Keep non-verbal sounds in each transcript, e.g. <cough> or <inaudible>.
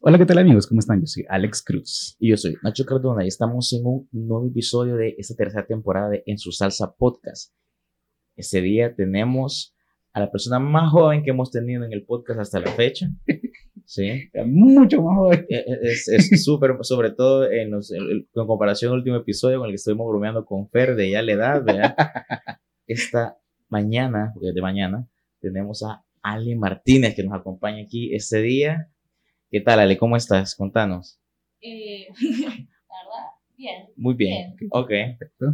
Hola, ¿qué tal amigos? ¿Cómo están? Yo soy Alex Cruz. Y yo soy Nacho Cardona y estamos en un nuevo episodio de esta tercera temporada de En su salsa podcast. Este día tenemos a la persona más joven que hemos tenido en el podcast hasta la fecha. <laughs> Sí. Mucho más joven. Eh, eh, Es <laughs> súper, sobre todo en, los, en, comparación al último episodio con el que estuvimos bromeando con Fer de ya la edad, ¿verdad? <laughs> Esta mañana, de mañana, tenemos a Ale Martínez que nos acompaña aquí este día. ¿Qué tal, Ale? ¿Cómo estás? Contanos. Eh, <laughs> la verdad, bien. Muy bien. Bien. Ok. Perfecto.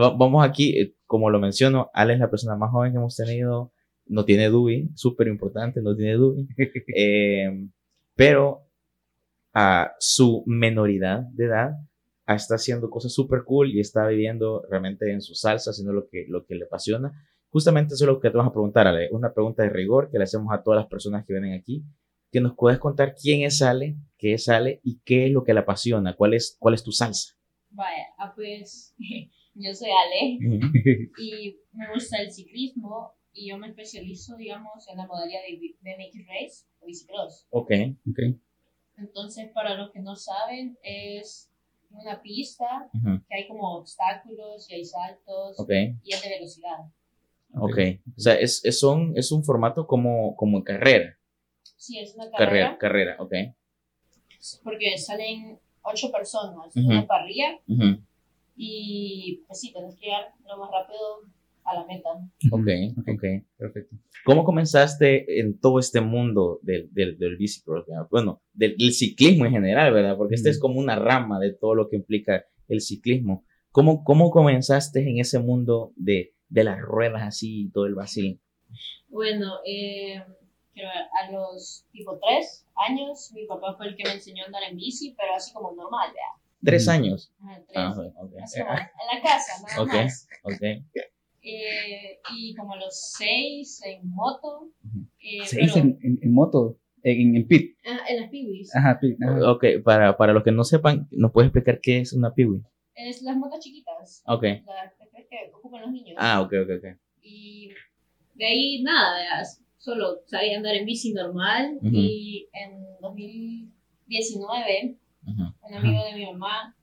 Va- Vamos aquí, eh, como lo menciono, Ale es la persona más joven que hemos tenido. No tiene DUI, súper importante, no tiene DUI. <laughs> Eh, pero a su menoridad de edad ah, está haciendo cosas súper cool y está viviendo realmente en su salsa, haciendo lo que, lo que le apasiona. Justamente eso es lo que te vamos a preguntar, Ale. Una pregunta de rigor que le hacemos a todas las personas que vienen aquí. Que nos puedes contar quién es Ale, qué es Ale y qué es lo que le apasiona, cuál es, cuál es tu salsa. Vaya, ah, pues <laughs> yo soy Ale <laughs> y me gusta el ciclismo y yo me especializo, digamos, en la modalidad de, de Race o bicicross. Ok, Ok. Entonces, para los que no saben, es una pista ujú, que hay como obstáculos y hay saltos ok. y es de velocidad. Ok, o sea, es, es, un, es un formato como, como carrera, Sí, es una carrera, carrera, carrera, ok. porque salen ocho personas una parrilla Ujú, y pues sí, tenés que llegar lo más rápido a la meta. Ok, ok, perfecto. ¿Cómo comenzaste en todo este mundo del, del, del bicicross? Bueno, del, del ciclismo en general, ¿verdad? Porque este es como una rama de todo lo que implica el ciclismo. ¿Cómo, cómo comenzaste en ese mundo de, de las ruedas así y todo el vacío? Bueno, eh, ver, a los tipo tres años, mi papá fue el que me enseñó a andar en bici, pero así como normal, ¿vea? ¿Tres años? Ajá, tres. Ah, ok. Así como en la casa, nada Ok, más. ok. Eh, y como a los seis en moto, eh, Se pero- en, en- en moto, en, en pit. ah, en las piwis. Ajá, pit. ajá. Ok, para, para los que no sepan, ¿nos puedes explicar qué es una piwi? Es las motos chiquitas, Ok. las que, que ocupan los niños. Ah, ok, ok, ok. Y de ahí nada, ¿vea? Solo sabía andar en bici normal Ujú. y en 2019 Ujú, un amigo de mi mamá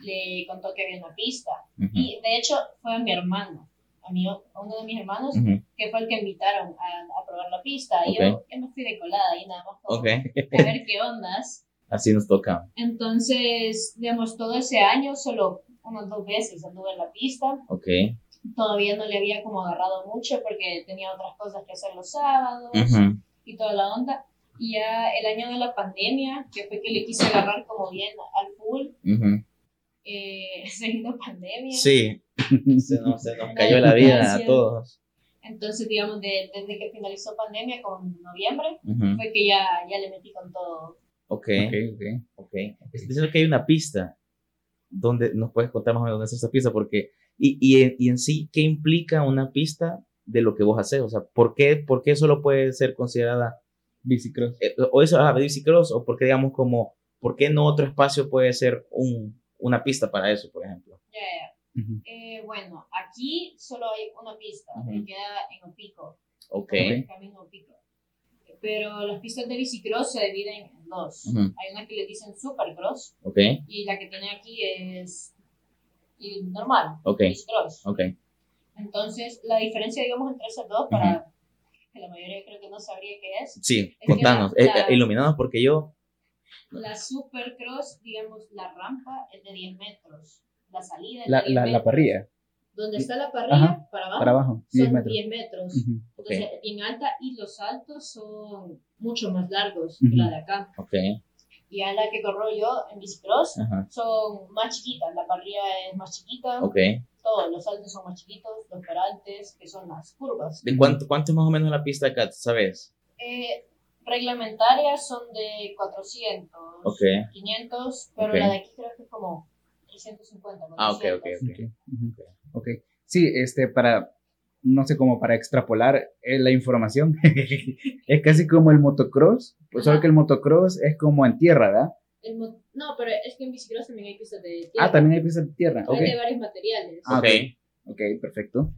le contó que había una pista. Y de hecho fue a mi hermano, a, mi, a uno de mis hermanos, que fue el que invitaron a, a probar la pista. Y yo, yo me fui de colada ahí nada más como Ok, a ver qué ondas. <laughs> así nos toca. Entonces, digamos, todo ese año solo unas dos veces anduve en la pista. Ok. Todavía no le había como agarrado mucho porque tenía otras cosas que hacer los sábados Ujú, y toda la onda. Y ya el año de la pandemia, que fue que le quise agarrar como bien al full, ujú. eh, <laughs> se vino pandemia. Sí, se nos, se nos <laughs> cayó la vida a todos. Entonces, digamos, de- desde que finalizó pandemia, como en noviembre, Ujú, fue que ya, ya le metí con todo. Ok, Ok, ok. ok. Dice que hay una pista. ¿Dónde nos puedes contar más o menos dónde está esa pista? Porque, y, y, en- y en sí, ¿qué implica una pista de lo que vos haces? O sea, ¿por qué, por qué solo puede ser considerada, Bicicross. eh, o eso, ah, bicicross, o por qué, digamos, como, ¿por qué no otro espacio puede ser un, una pista para eso, por ejemplo? Ya, ya. Ujú. Eh, bueno, aquí solo hay una pista, Ujú. que queda en Opico, Ok. Ok. camino Opico. Pero las pistas de bicicross se dividen en dos. Ujú. Hay una que le dicen supercross Ok, y la que tiene aquí es y normal, ok, ok. Entonces, la diferencia, digamos, entre esas dos, para que la mayoría creo que no sabría qué es, Sí, que contanos, la- eh, la- eh, iluminados porque yo, la supercross, digamos, la rampa es de 10 metros, la salida es La, de 10 la, metros. la parrilla, Donde está la parrilla, Ajá, para abajo, para abajo, 10 son metros. 10 metros. Ujú. ok, Entonces, es bien alta y los saltos son mucho más largos Ujú. que la de acá. ok, Y a la que corro yo en bicicross ajá, son más chiquitas. La parrilla es más chiquita, ok. todos los saltos son más chiquitos, los peraltes, que son las curvas. ¿De cuánto, cuánto es más o menos la pista acá, sabes? Eh, reglamentarias son de 400, Ok. 500, pero Ok. la de aquí creo que es como 350. Ah, ok, ok, 400. ok. Ok, ujú. Ok. Sí, este, para, no sé, como para extrapolar eh, la información, <laughs> es casi como el motocross, pues solo que el motocross es como en tierra, ¿verdad? El no, pero es que en bicicross también hay pistas de tierra. Ah, también hay pistas de tierra. Hay Ok, de varios materiales. Ah, Ok, ok, perfecto.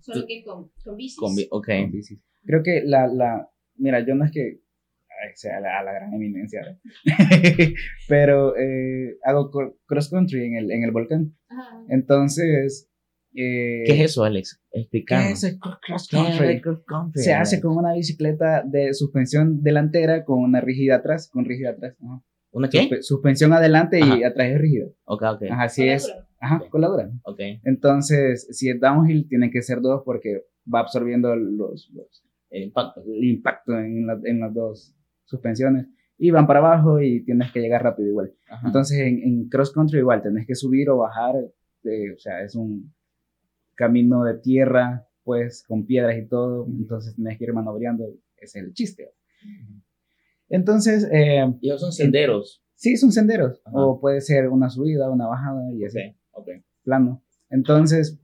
Solo que con, con bicis. con bi- ok. Con bicis. Creo que la, la, mira, yo no es que o sea, a, la, gran eminencia. ¿verdad? <laughs> Pero eh, hago cross country en el, en el volcán. Ajá. Entonces. Eh, ¿Qué es eso, Alex? ¿Qué Explícanos. es el cro- cross ¿Qué es country? el cross country, Se hace con una bicicleta de suspensión delantera con una rígida atrás, con rígida atrás. ajá. ¿Una qué? Suspe- suspensión adelante y Ajá. atrás es rígida. Ok, ok. Ajá, así es. Ajá, Ok. coladura. Ok. Entonces, si es downhill, tiene que ser dos porque va absorbiendo los, los- El impacto. el impacto en, la- en las dos suspensiones. Y van para abajo y tienes que llegar rápido igual. Ajá. Entonces, en, en cross country igual, tenés que subir o bajar. eh, o sea, es un camino de tierra, pues, con piedras y todo. Entonces, tenés que ir manobreando. Ese es el chiste. Entonces, eh, y esos son senderos. sí, son senderos. Ajá. O puede ser una subida, una bajada y así Ok, ok. plano. Entonces,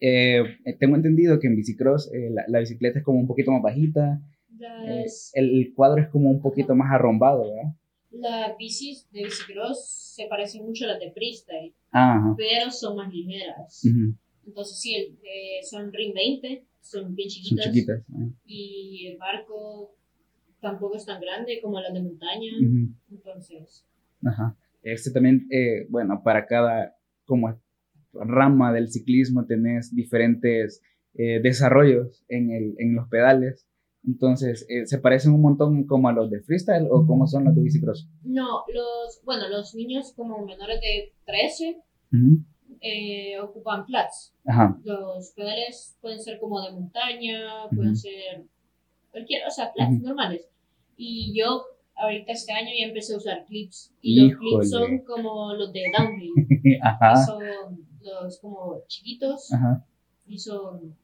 eh, tengo entendido que en bicicross eh, la, la bicicleta es como un poquito más bajita, eh, Las, el, el cuadro es como un poquito más arrombado, ¿verdad? las bicis de bicicross se parecen mucho a las de freestyle, Ajá. pero son más ligeras. ujú, Entonces, sí, eh, son Ring 20, son bien Son chiquitas. chiquitas. ajá, Y el barco tampoco es tan grande como las de montaña. ujú, Entonces, Ajá. Este también, eh, bueno, para cada como rama del ciclismo tenés diferentes eh, desarrollos en, el, en los pedales. Entonces, eh, ¿se parecen un montón como a los de freestyle o como son los de bicicross? no, los, bueno, los niños como menores de 13 Ujú, eh, ocupan flats. Ajá. Los pedales pueden ser como de montaña, pueden Ujú. ser cualquier, o sea, flats Ujú. normales. Y yo ahorita este año ya empecé a usar clips. Y los Híjole. clips son como los de downhill. <laughs> Ajá. son los como chiquitos Ajá. y son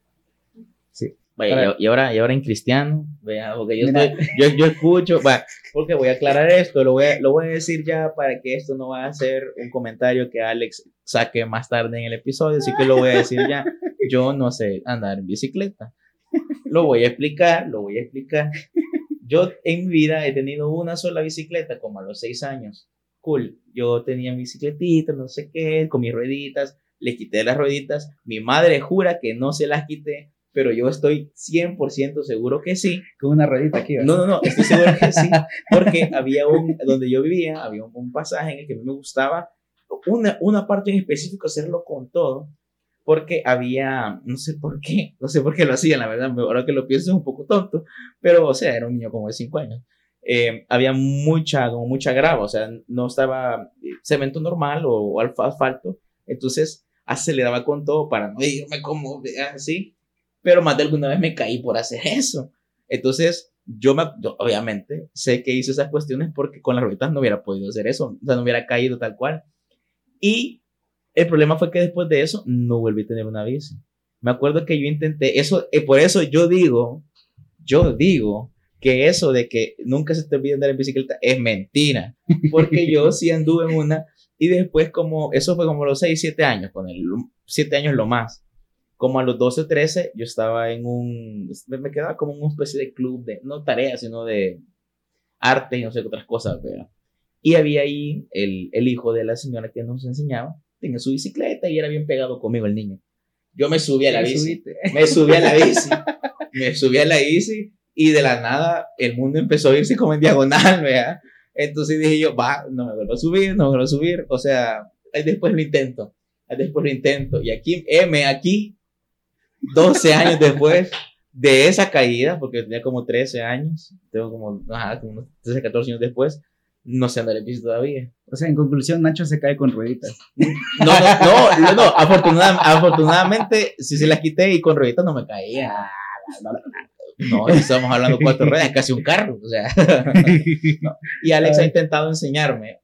Vaya, Para- y, y ahora, y ahora en cristiano, vea, porque yo, estoy, yo, yo escucho, va, porque voy a aclarar esto, lo voy a, lo voy a decir ya para que esto no vaya a ser un comentario que Alex saque más tarde en el episodio, así que lo voy a decir ya. <laughs> Yo no sé andar en bicicleta. Lo voy a explicar, lo voy a explicar. Yo en mi vida he tenido una sola bicicleta, como a los seis años. Cool. Yo tenía mi bicicletita, no sé qué, con mis rueditas, le quité las rueditas. Mi madre jura que no se las quité, pero yo estoy 100% seguro que sí. Con una ruedita aquí. ¿verdad? No, no, no, estoy seguro que sí, porque había un, donde yo vivía, había un, un pasaje en el que me gustaba una, una parte en específico hacerlo con todo, porque había, no sé por qué, no sé por qué lo hacían, la verdad, ahora que lo pienso es un poco tonto, pero, o sea, era un niño como de 5 años. Eh, había mucha, como mucha grava, o sea, no estaba eh, cemento normal o, o asfalto, entonces aceleraba con todo para no irme como así, pero más de alguna vez me caí por hacer eso. Entonces, yo, me, yo obviamente sé que hice esas cuestiones porque con las rueditas no hubiera podido hacer eso, o sea, no hubiera caído tal cual. Y el problema fue que después de eso no volví a tener una bici. Me acuerdo que yo intenté, eso, eh, por eso yo digo, yo digo que eso de que nunca se te olvide andar en bicicleta es mentira, porque yo sí <laughs> anduve en una y después como, eso fue como los 6, 7 años, con el 7 años lo más. Como a los 12, 13, yo estaba en un, me quedaba como en una especie de club de, no tareas, sino de arte y no sé qué otras cosas, ¿verdad? Y había ahí el, el hijo de la señora que nos enseñaba, tenía su bicicleta y era bien pegado conmigo el niño. Yo me subí a la bici, subite. me subí a la bici, <laughs> me subí a la bici y de la nada el mundo empezó a irse como en diagonal, ¿verdad? Entonces dije yo, va, no me vuelvo a subir, no me vuelvo a subir, o sea, ahí después lo intento, ahí después lo intento. Y aquí, M, aquí, 12 años después de esa caída, porque tenía como 13 años, tengo como, ajá, como unos 13, 14 años después, no sé andar en bici todavía. O sea, en conclusión, Nacho se cae con rueditas. No, no, no, no, no, afortunada- afortunadamente, si se las quité y con rueditas no me caía. No, estamos hablando cuatro ruedas, casi un carro, o sea. <laughs> Y Alex ha intentado enseñarme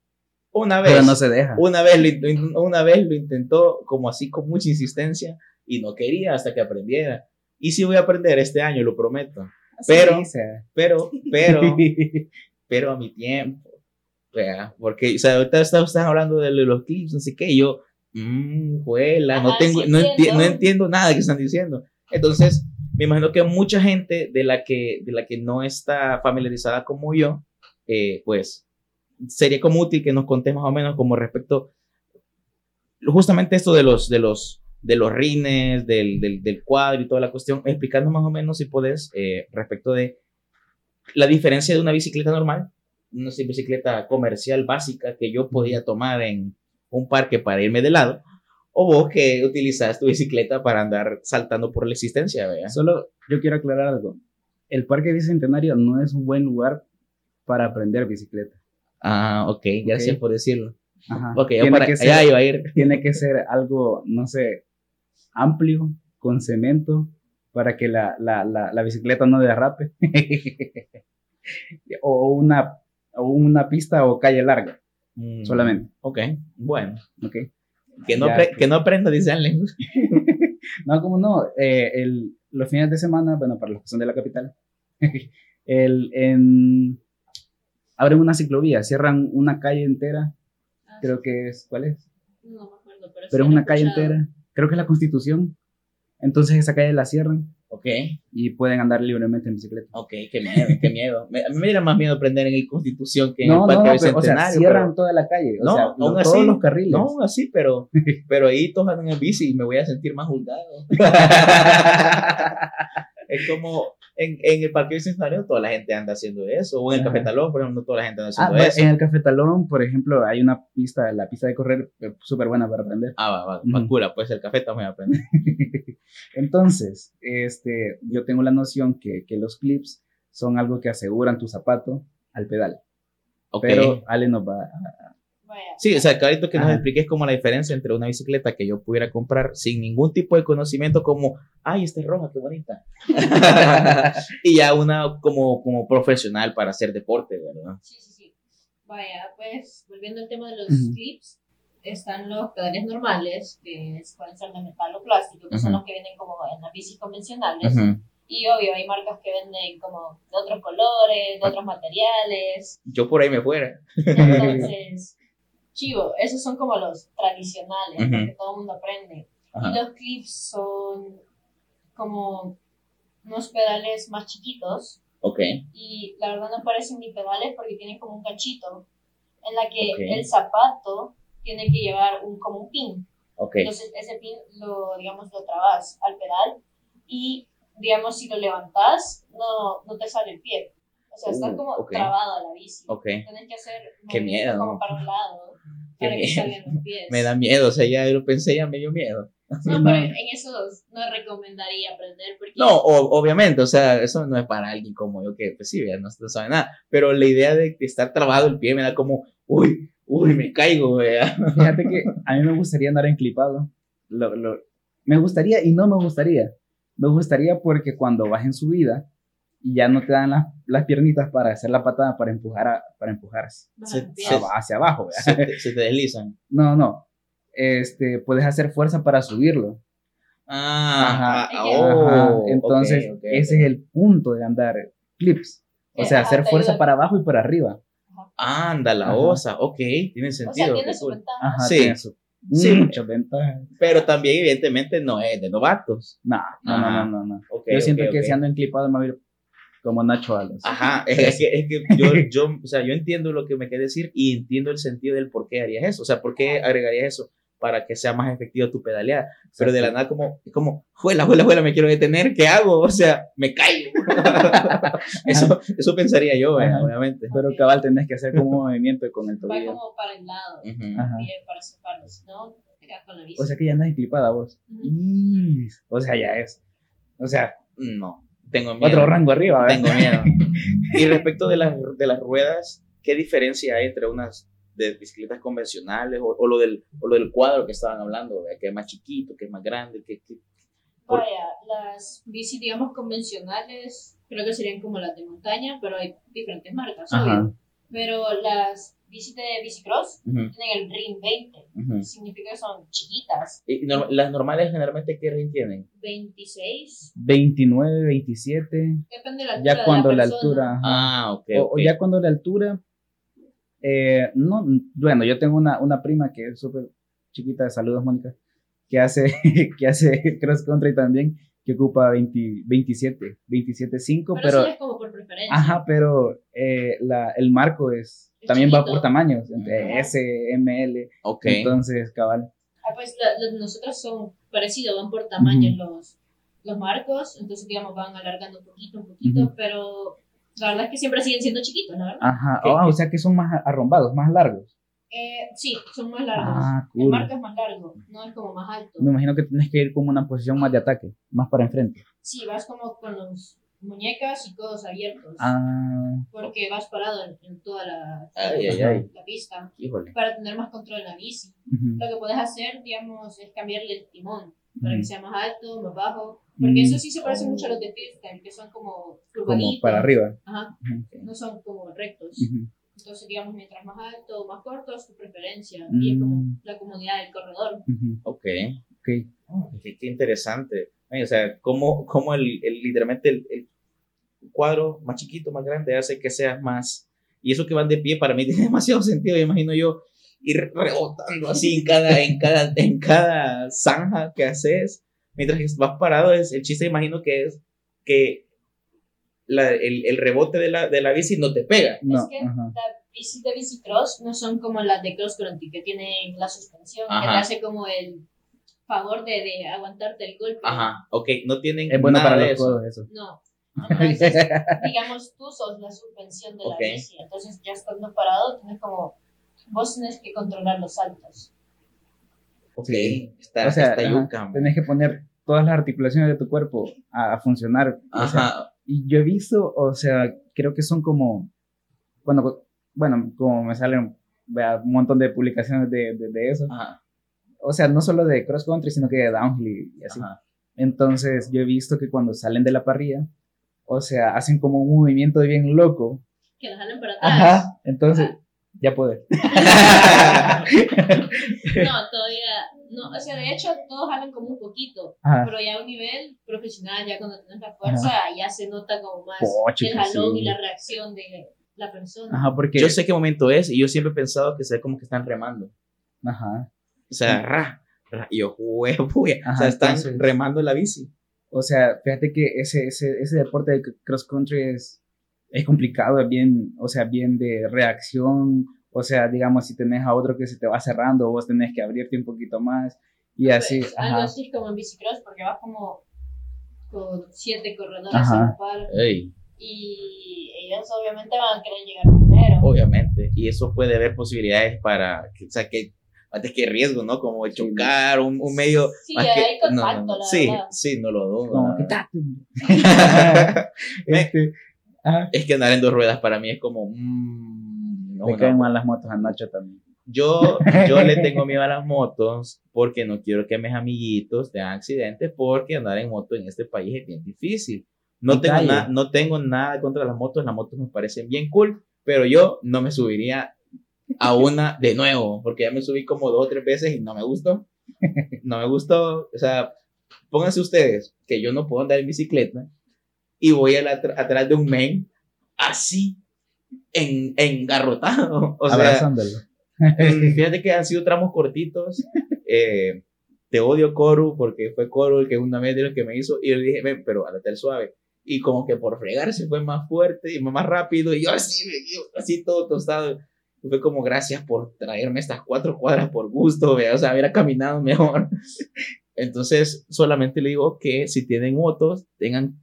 una vez. Pero no se deja. Una vez, lo, una vez lo intentó como así con mucha insistencia y no quería hasta que aprendiera. Y sí voy a aprender este año, lo prometo. pero- Sí, o sea. Pero, pero, <laughs> pero a mi tiempo. Porque, o sea, ahorita está- están hablando de los clips, no sé qué, y yo, mmm, juela, no tengo, sí no, enti- entiendo. no entiendo nada que están diciendo. Entonces, me imagino que mucha gente de la que, de la que no está familiarizada como yo, eh, pues, sería como útil que nos contés más o menos como respecto, justamente esto de los, de los, de los rines, del, del, del cuadro y toda la cuestión, explicando más o menos si podés, eh, respecto de la diferencia de una bicicleta normal, una bicicleta comercial básica que yo podía tomar en un parque para irme de lado, o vos que utilizas tu bicicleta para andar saltando por la existencia, ¿verdad? Solo yo quiero aclarar algo. El Parque Bicentenario no es un buen lugar para aprender bicicleta. Ah, ok, gracias por decirlo. Ajá. Ok, yo Tiene para que allá ser- iba a ir. Tiene que ser algo, no sé, amplio, con cemento, para que la, la, la, la bicicleta no derrape. <laughs> o, una, una pista o calle larga, Mm, solamente. Ok, bueno. ¿ok? Que no, Ya, apre- que- que no aprenda, dice Allen. <laughs> No, como no, eh, el, los fines de semana, bueno, para los que son de la capital, <laughs> el, en, abren una ciclovía, cierran una calle entera, Ah, creo que es, ¿cuál es? No me acuerdo, pero, sí Pero es lo he una calle escuchado. entera, creo que es la Constitución, entonces esa calle la cierran Ok, y pueden andar libremente en bicicleta. ok, qué miedo, qué miedo. Me- a mí me diera más miedo aprender en el Constitución que en No, el no, Parque no, pero, o sea, cierran pero- toda la calle, o No, sea, aún así, todos los carriles. No, aún así, pero, <laughs> pero ahí todos andan en bici y me voy a sentir más juzgado. <laughs> es como en, en el Parque Bicentenario toda la gente anda haciendo eso, o en el Ajá. Café Talón, por ejemplo, toda la gente anda Ah, haciendo va- eso. en el Café Talón, por ejemplo, hay una pista, la pista de correr eh, súper buena para aprender. Ah, va, va, va, cura, pues el café también aprende. <laughs> Entonces, este, yo tengo la noción que, que los clips son algo que aseguran tu zapato al pedal. Ok. Pero Ale nos va a... Sí, o sea, que nos Ajá. expliques como la diferencia entre una bicicleta que yo pudiera comprar sin ningún tipo de conocimiento como, ay, esta es roja, qué bonita. <laughs> y ya una como, como profesional para hacer deporte, ¿verdad? Sí, sí, sí. Vaya, pues volviendo al tema de los Ujú. clips, están los pedales normales, que es- pueden ser de metal o plástico, que son Ujú. los que vienen como en las bicis convencionales. Ujú. Y obvio, hay marcas que venden como de otros colores, de otros materiales. Yo por ahí me fuera. Entonces, chivo, esos son como los tradicionales, Ujú. los que todo el mundo aprende. Ajá. Y los clips son como unos pedales más chiquitos Ok. y la verdad no parecen ni pedales porque tienen como un ganchito en la que Ok. el zapato tiene que llevar un, como un pin. Ok. Entonces ese pin lo, digamos, lo trabas al pedal y, digamos, si lo levantas, no, no te sale el pie. O sea, está Uh, como ok. trabado a la bici. Ok. Tienes que hacer Qué miedo. como para un lado <laughs> Qué para que miedo. salgan los pies. Me da miedo, o sea, ya lo pensé, ya me dio miedo. No, <laughs> pero en esos no recomendaría aprender porque No, o- obviamente, o sea, eso no es para alguien como yo que, pues sí, ya no, no sabe nada. Pero la idea de que estar trabado el pie me da como, uy, uy, me caigo, vea. <laughs> Fíjate que a mí me gustaría andar enclipado. Lo, lo- me gustaría y no me gustaría. Me gustaría porque cuando vas en subida y ya no te dan las, las piernitas para hacer la patada para empujar, a- para empujar hacia, bajan Se- se- hacia abajo. Se te, se te deslizan. <laughs> No, no. Este, puedes hacer fuerza para subirlo. Ah, Ajá. ah, oh, Ajá, Entonces, ok, ok. ese es el punto de andar clips. O Eh, sea, hacer fuerza para abajo y para arriba. Anda, la Ajá. osa, ok, tiene O sea, sentido. tiene su cool. ventaja. Ajá, Sí. tiene su- Sí. muchas ventajas. Pero también, evidentemente, no es de novatos. No, no, no, no, no, no. Ok, Yo siento ok, que ok. si ando enclipado me voy a ir como Nacho Alas. Ajá, <laughs> es, que, es que yo, yo, o sea, yo entiendo lo que me quieres decir y entiendo el sentido del por qué harías eso. O sea, por qué agregarías eso para que sea más efectivo tu pedaleada. Pero de la nada, como, como, juela, juela, juela, me quiero detener, ¿qué hago? O sea, me caigo. <laughs> eso, eso pensaría yo, eh, obviamente. Pero cabal tenés que hacer como un movimiento con el Va tobillo. como para el lado, Ujú. Ajá. bien para si no, te quedas con la. O sea que ya andas enclipada vos. Ujú. Y- O sea, ya es. O sea, No, tengo miedo. otro rango arriba, ¿verdad? Tengo miedo. <laughs> Y respecto de las, de las ruedas, ¿qué diferencia hay entre unas de bicicletas convencionales o, o lo, del, o lo del cuadro que estaban hablando? ¿verdad? Que es más chiquito, que es más grande, que, que- por- Vaya, las bicis, digamos, convencionales, creo que serían como las de montaña, pero hay diferentes marcas, Ajá. obvio. Pero las bicis de bicicross Ujú, tienen el RIN 20, ujú. significa que son chiquitas. Y no- las normales generalmente, ¿qué ring tienen? 26, 29, 27. depende de la altura. Ya cuando de la la, altura. ajá. Ah, ok. O, ok. o ya cuando la altura. eh, no, bueno, yo tengo una, una prima que es súper chiquita, saludos Mónica, que hace, <laughs> que hace cross country también, que ocupa 20, 27, 27.5, Pero, pero, eso ya es como por preferencia. ajá, pero eh, la, el marco es, también va chiquito. por tamaños, entre. S, M, L, Ok. entonces, cabal. Ah, pues la- de nosotros son parecidos, van por tamaños los, los marcos, entonces digamos van alargando un poquito, un poquito, Ujú. pero La verdad es que siempre siguen siendo chiquitos, la verdad. Ajá, ¿Qué- Ah, o sea que son más arrombados, más largos. Eh, sí, son más largos. Ah, El cool. marco es más largo, no es como más alto. Me imagino que tienes que ir como una posición más de ataque, más para enfrente. Sí, vas como con los muñecas y codos abiertos. Ah, Porque vas parado en, en toda la, Ay, ay, la- ay. la pista Híjole. para tener más control en la bici. ujú, Lo que puedes hacer, digamos, es cambiarle el timón para que sea más alto, más bajo. Porque Mm. eso sí se parece mucho a los de freestyle, que son como como curvaditos. para arriba. Ajá, Ujú, no son como rectos. Entonces, digamos, mientras más alto o más corto es tu preferencia. Y es como Mm. la comodidad del corredor. Ok. ok. Oh, qué, qué interesante. Ay, o sea, cómo, cómo el, el- literalmente el, el cuadro más chiquito, más grande, hace que seas más... Y eso que van de pie para mí <laughs> tiene demasiado sentido, me imagino yo, ir rebotando así en cada, en cada, en cada zanja que haces. Mientras que vas parado, es, el chiste imagino que es que la- el, el rebote de la, de la bici no te pega. No, es que las bicis de bicicross no son como las de cross country, que tienen la suspensión, que Ajá. te hace como el favor de, de aguantarte el golpe. Ajá, ok, no tienen Es bueno nada para de los eso. codos eso. No. Entonces, <laughs> digamos, tú sos la suspensión de la Ok. bici. Entonces, ya estando parado, tienes como. Vos tenés que controlar los saltos. Ok, Sí. está, o sea, está ajá, yuca, man. tenés que poner todas las articulaciones de tu cuerpo a, a funcionar. o sea, Ajá, y yo he visto, o sea, creo que son como, bueno, bueno, como me salen vea, un montón de publicaciones de, de, de eso. ajá, O sea, no solo de cross country, sino que de downhill y, y así. ajá. Entonces, yo he visto que cuando salen de la parrilla, o sea, hacen como un movimiento bien loco. Que la jalan para atrás. Ajá. Entonces, ya puedes. <laughs> <laughs> No, todavía. No, o sea, de hecho, todos jalan como un poquito. Ajá. Pero ya a un nivel profesional, ya cuando tienes la fuerza, ya se nota como más Poche, el jalón sí. y la reacción de la persona. Ajá, porque. Yo sé qué momento es y yo siempre he pensado que sea como que están remando. Ajá. O sea, ra, ra, y yo, huevo, o Ajá, sea, están entonces- remando la bici. O sea, fíjate que ese, ese, ese deporte de cross country es, es complicado, es bien, o sea, bien de reacción. O sea, digamos, si tenés a otro que se te va cerrando, vos tenés que abrirte un poquito más. Y así, Pues, algo ajá. así como en bicicross, porque vas como con siete corredores Ajá. a la par. Ey, Y ellos obviamente van a querer llegar primero. obviamente. Y eso puede haber posibilidades para, o sea, que antes que riesgo, ¿no? Como chocar, un, un medio. Sí, más hay que- contacto, no, no, la sí, verdad. sí, no lo dudo. Como, <laughs> <laughs> este, es que andar en dos ruedas para mí es como. mm, no, Me no. caen mal las motos a Nacho también. Yo, <laughs> yo le tengo miedo a las motos porque no quiero que mis amiguitos tengan accidentes porque andar en moto en este país es bien difícil. No En tengo, na- no tengo nada contra las motos, las motos me parecen bien cool, pero yo no me subiría a una de nuevo porque ya me subí como dos o tres veces y no me gustó. No me gustó. O sea, pónganse ustedes que yo no puedo andar en bicicleta y voy a la- atrás de un men así, en, engarrotado. O sea, Abrazándolo. Mm, Fíjate que han sido tramos cortitos. Eh, te odio, Coru, porque fue Coru el que una vez de lo que me hizo. Y yo le dije, ven, pero al suave. Y como que por fregarse fue más fuerte y más rápido. Y yo así, yo así todo tostado. Y fue como, gracias por traerme estas cuatro cuadras por gusto. vea, O sea, hubiera caminado mejor. <laughs> Entonces, solamente le digo que si tienen motos, tengan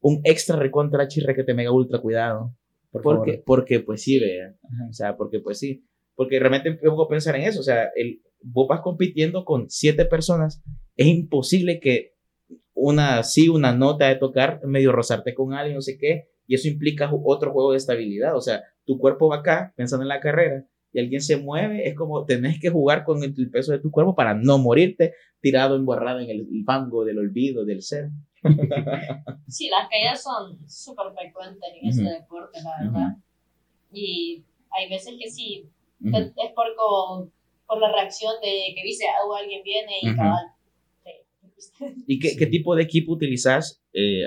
un extra recontra chirre que te mega ultra cuidado. Por Porque, favor. porque pues sí, vea. Ajá. O sea, porque pues sí. Porque realmente me pongo a pensar en eso. O sea, el, vos vas compitiendo con siete personas. Es imposible que una sí, una nota de tocar, medio rozarte con alguien, no sé qué. Y eso implica otro juego de estabilidad. O sea, tu cuerpo va acá pensando en la carrera y alguien se mueve. Es como tenés que jugar con el, peso de tu cuerpo para no morirte tirado, embarrado en el, fango del olvido, del ser. <laughs> Sí, las caídas son súper frecuentes en este Ujú. deporte, la verdad. Y hay veces que sí, Ujú. es es por, co- por la reacción de que dice, ah, alguien viene y cabal. ¿Y qué, qué tipo de equipo utilizas? Eh,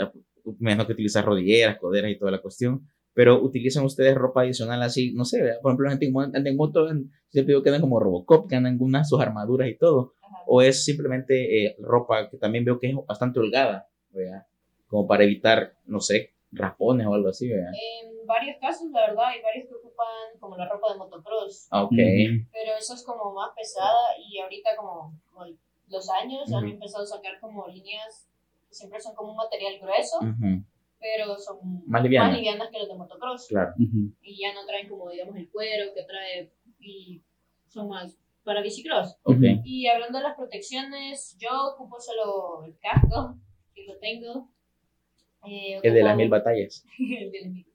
menos que utilizas rodilleras, coderas y toda la cuestión. Pero utilizan ustedes ropa adicional así, no sé, ¿verdad? por ejemplo, la gente en mo- anda en moto, siempre digo que andan como Robocop, que andan con sus armaduras y todo. Ajá. O es simplemente eh, ropa que también veo que es bastante holgada, ¿verdad? Como para evitar, no sé, raspones o algo así, ¿verdad? En varios casos, la verdad, hay varios que ocupan como la ropa de motocross, Ah, Ok. Pero eso es como más pesada y ahorita como, como los años han Ujú. empezado a sacar como líneas que siempre son como un material grueso Ujú. Pero son Más livianas. que los de motocross. Claro. Ujú. Y ya no traen como, digamos, el cuero que trae y son más para bicicross. Ok. Y hablando de las protecciones, yo ocupo solo el casco, que lo tengo. Eh, El de las mil batallas. <laughs> el de las mil.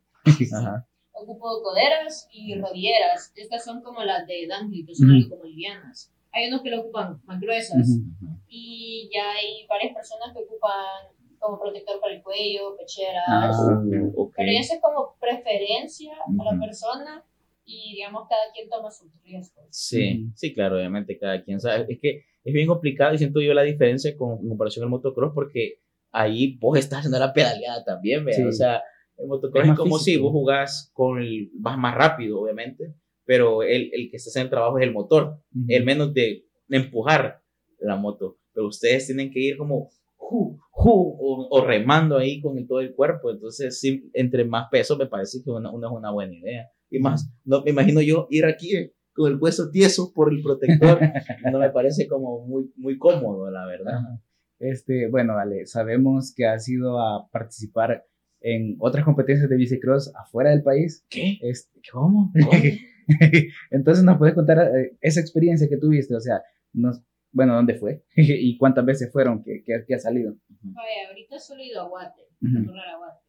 Ajá. Ocupo coderas y rodilleras. Estas son como las de Dunkley, que son Ujú. algo como livianas. Hay unos que lo ocupan más gruesas. Ujú. Y ya hay varias personas que ocupan como protector para el cuello, pecheras. Ah, Uh, ok. Pero eso es como preferencia a la persona y digamos cada quien toma sus riesgos. Sí, sí, claro, obviamente cada quien sabe. Es que es bien complicado y siento yo la diferencia con en comparación al motocross porque ahí vos estás haciendo la pedaleada también. Sí. O sea, el motocross Es es, como si físico. vos jugás con el, vas más rápido, obviamente, pero el, el que está haciendo el trabajo es el motor, Ujú. el menos de, de empujar la moto, pero ustedes tienen que ir como o, o remando ahí con el- todo el cuerpo, entonces sí, entre más peso me parece que una, una es una buena idea. Y más, no, me imagino yo ir aquí eh, con el hueso tieso por el protector, <laughs> no me parece como muy, muy cómodo, la verdad. Ajá. Este, bueno, vale, sabemos que has ido a participar en otras competencias de bicicross afuera del país. ¿Qué? Este, ¿Cómo? ¿Cómo? <laughs> Entonces, ¿nos puedes contar eh, esa experiencia que tuviste? O sea, nos, bueno, ¿dónde fue? <laughs> ¿Y cuántas veces fueron que, que, que ha salido? Vaya, ahorita solo he ido a Guate, a correr a Guate.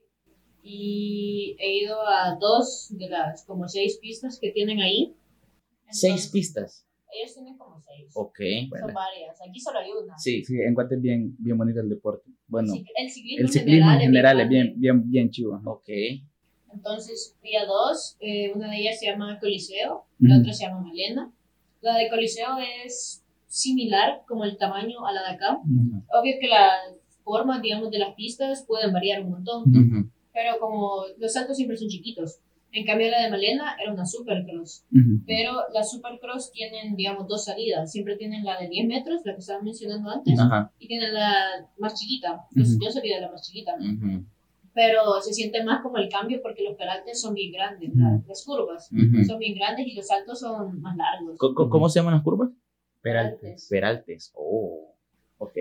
Y he ido a dos de las como seis pistas que tienen ahí. Seis Entonces, pistas. Ellos tienen como seis. Ok. Bueno. Son varias. Aquí solo hay una. Sí. Sí, en Guate es bien, bien bonito el deporte. Bueno, el, cic- el ciclismo, el ciclismo en general es bien, bien, bien chivo. Ok. Entonces fui a dos. eh, una de ellas se llama Coliseo, la Ujú. otra se llama Malena. La de Coliseo es similar como el tamaño a la de acá. Ujú. Obvio que las formas, digamos, de las pistas pueden variar un montón. Ujú. pero como los saltos siempre son chiquitos. En cambio, la de Malena era una supercross. Ujú. Pero las supercross tienen, digamos, dos salidas. Siempre tienen la de 10 metros, la que estaba mencionando antes, y tienen la más chiquita. Entonces, Ujú. yo de la más chiquita. Pero se siente más como el cambio porque los peraltes son bien grandes, las curvas son bien grandes y los saltos son más largos. Co- ¿Cómo se llaman las curvas? Peraltes. Peraltes. Oh. Ok.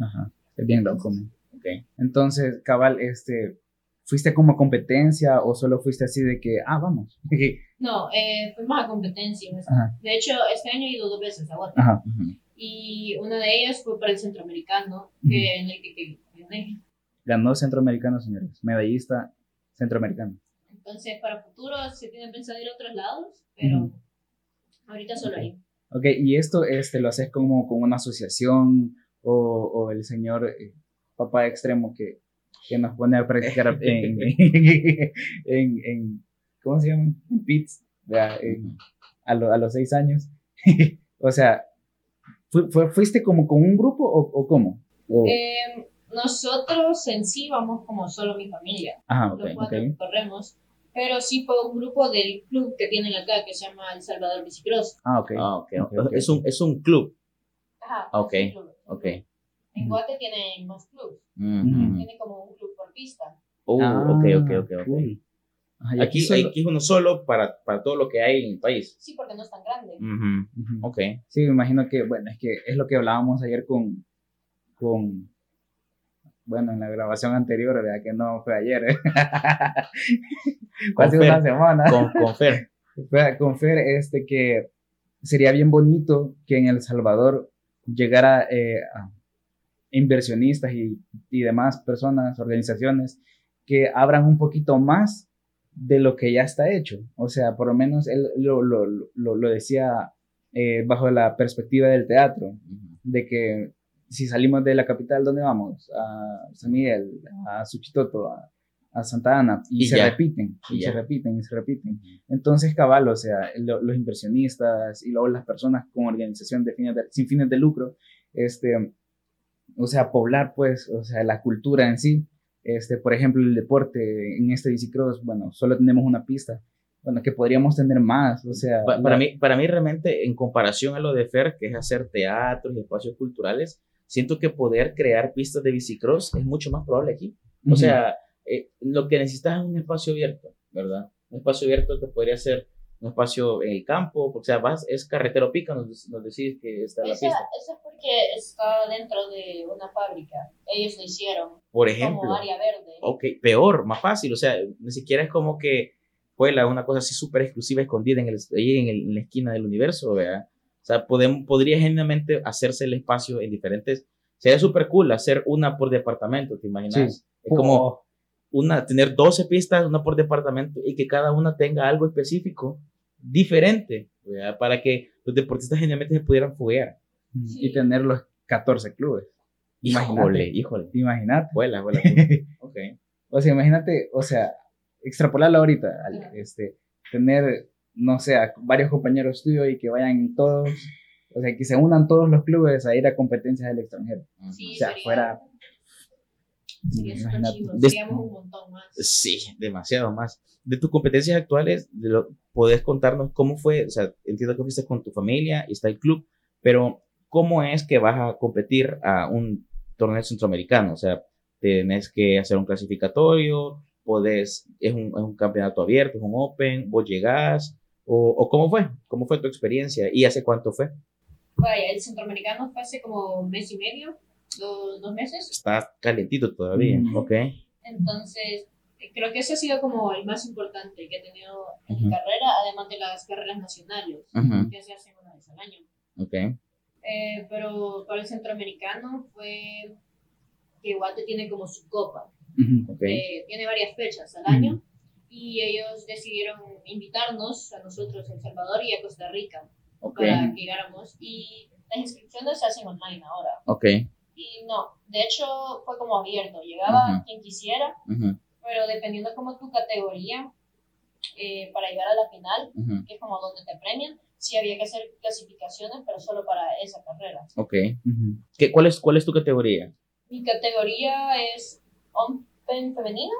Ajá. Es bien loco. man. Ok. Entonces, cabal, este, ¿fuiste como a competencia o solo fuiste así de que, ah, vamos? <laughs> No, eh, fuimos a competencias. Ajá. De hecho, este año he ido dos veces a Guate. Ajá. Ujú. Y una de ellas fue para el centroamericano, que en el que, que gané. Ganó centroamericano, señores. Medallista centroamericano. Entonces, para futuro se tiene pensado ir a otros lados, pero Ujú. ahorita solo ahí. Ok, y esto este, lo haces como con una asociación o, o el señor eh, papá extremo que, que nos pone a practicar <laughs> en, <laughs> en, en- ¿cómo se llama? En pits. En- a, lo- a los seis años. <laughs> o sea, ¿fu- fue- ¿fuiste como con un grupo o, o cómo? O- Eh, nosotros en sí vamos como solo mi familia, ajá, ok, los cuatro que corremos, pero sí fue un grupo del club que tienen acá que se llama El Salvador Bicicross. Ah, ok. Ah, ok. Ok, ok, Es, un, es un club. Ajá, Ok, es un club. Ok. En. Guate tienen más clubs, Ujú. tienen como un club por pista. Oh, Ah, ok, ok, ok. cool. Ajá, Aquí, solo- aquí es uno solo para, para todo lo que hay en el país. Sí, porque no es tan grande. Ujú. Ok. Sí, me imagino que, bueno, es que es lo que hablábamos ayer con, con bueno, en la grabación anterior, ¿verdad? Que no fue ayer, ¿eh? <laughs> Fue hace una semana. Con, con Fer. <laughs> Con Fer, este, que sería bien bonito que en El Salvador llegara eh, a inversionistas y, y demás personas, organizaciones, que abran un poquito más de lo que ya está hecho. O sea, por lo menos él lo, lo, lo, lo decía eh, bajo la perspectiva del teatro, de que si salimos de la capital, ¿dónde vamos? A San Miguel, a Suchitoto, a, a Santa Ana, y, Y se ya. repiten, y, Y se repiten, y se repiten. Entonces, cabal, o sea, lo- los inversionistas y luego las personas con organización de fines de- sin fines de lucro, este, o sea, poblar, pues, o sea, la cultura en sí. Este, por ejemplo, el deporte en este bicicross, bueno, solo tenemos una pista. Bueno, que podríamos tener más, o sea. Pa- para, la- mí, para mí realmente, en comparación a lo de Fer, que es hacer teatros y espacios culturales, siento que poder crear pistas de bicicross es mucho más probable aquí. O Ujú. sea, eh, lo que necesitas es un espacio abierto, ¿verdad? Un espacio abierto que podría ser un espacio en el campo, o sea, vas, es carretero pica, nos, nos decís que está la pista. esa es porque está dentro de una fábrica. Ellos lo hicieron Por ejemplo. como área verde. Ok, peor, más fácil, o sea, ni siquiera es como que fue la, una cosa así súper exclusiva, escondida en, el, ahí en, el- en la esquina del universo, ¿verdad? O sea, podemos, podría genuinamente hacerse el espacio en diferentes, sería súper cool hacer una por departamento, ¿te imaginas? Sí. Es como una, tener 12 pistas, una por departamento, y que cada una tenga algo específico, diferente, ¿verdad? Para que los deportistas genuinamente se pudieran foguear. Sí. Y tener los 14 clubes. Imagínate. Híjole, híjole. Imagínate. Vuela, vuela. <laughs> ok. O sea, imagínate, o sea, extrapolarlo ahorita, al- este, tener, no sé, a varios compañeros tuyos y que vayan todos, o sea, que se unan todos los clubes a ir a competencias del extranjero. Sí, O sea, sería- fuera- Sería. Des- Seríamos un montón más. Sí, demasiado más. De tus competencias actuales, de lo, ¿podés contarnos cómo fue? O sea, entiendo que fuiste con tu familia y está el club, pero ¿cómo es que vas a competir a un torneo centroamericano? O sea, tenés que hacer un clasificatorio, podés, es un, es un campeonato abierto, es un open, vos llegás, o, o cómo fue, cómo fue tu experiencia y hace cuánto fue. Vaya, el centroamericano fue hace como un mes y medio, dos, dos meses. Está calentito todavía, Mm. ok. Entonces, eh, creo que ese ha sido como el más importante que he tenido en Ujú. mi carrera, además de las carreras nacionales, Ujú, que se hacen una vez al año. ok. Eh, pero para el centroamericano fue que Guate tiene como su copa. Ujú. ok. Eh, tiene varias fechas al año y ellos decidieron invitarnos a nosotros, a El Salvador y a Costa Rica, Ok, para que llegáramos. Y las inscripciones se hacen online ahora. ok. Y no, de hecho fue como abierto, llegaba Ujú. quien quisiera, ujú, pero dependiendo como tu categoría, eh, para llegar a la final, ujú, que es como donde te premian, sí había que hacer clasificaciones, pero solo para esa carrera. Ok. ¿Qué, cuál, es, ¿Cuál es tu categoría? Mi categoría es Open femenino,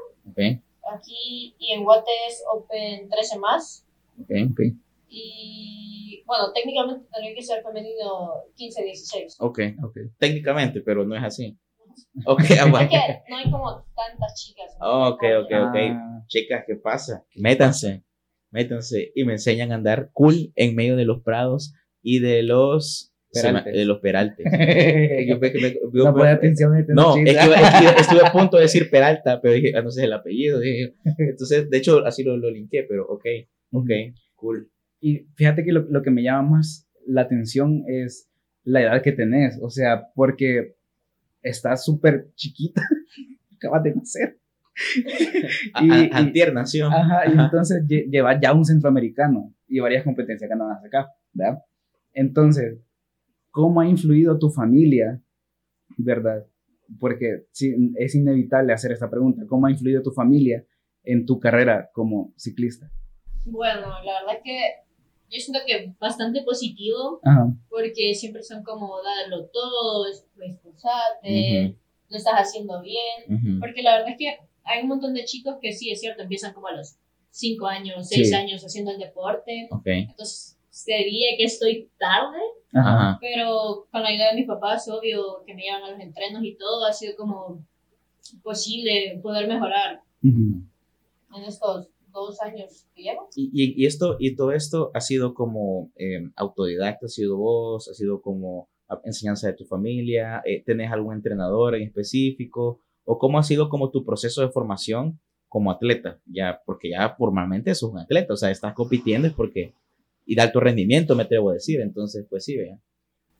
aquí y en Guate es Open 13 más, ok. Ok. y bueno, técnicamente tendría que ser femenino 15-16. Ok, Ok. técnicamente, pero no es así. <laughs> Ok, Es que no hay como tantas chicas. Ok, ok, ok. Ah, Chicas, ¿qué pasa? Métanse, métanse y me enseñan a andar cool en medio de los prados y de los se me- Peraltes. de los peraltes. <laughs> Yo me- no me- pone atención. no, es que, es que <laughs> estuve a punto de decir Peralta, pero dije, ah, no sé el apellido. dije. Entonces, de hecho, así lo, lo linké, pero ok, ok, cool. Y fíjate que lo, lo que me llama más la atención es la edad que tenés, o sea, porque estás súper chiquita, <laughs> acabas de nacer. Y- y- Antier nació. Ajá, y Ajá. entonces lle- llevas ya un centroamericano y varias competencias ganadas acá, ¿verdad? Entonces, ¿cómo ha influido tu familia, verdad? Porque sí, es inevitable hacer esta pregunta, ¿cómo ha influido tu familia en tu carrera como ciclista? Bueno, la verdad que yo siento que bastante positivo Ajá, porque siempre son como darlo todo, es- esforzarte, lo estás haciendo bien. Ujú. Porque la verdad es que hay un montón de chicos que sí, es cierto, empiezan como a los 5 años, 6 Sí. años haciendo el deporte. Ok, Entonces, sería que estoy tarde, ajá, pero con la ayuda de mis papás, obvio, que me llevan a los entrenos y todo, ha sido como posible poder mejorar ujú. en estos dos años que llevo. Y, y, y esto, y todo esto ha sido como eh, autodidacta, ha sido vos, ha sido como enseñanza de tu familia, eh, tenés algún entrenador en específico, o cómo ha sido como tu proceso de formación como atleta, ya, porque ya formalmente sos un atleta, o sea, estás compitiendo es porque, y de alto rendimiento me atrevo a decir, entonces, pues sí, vea.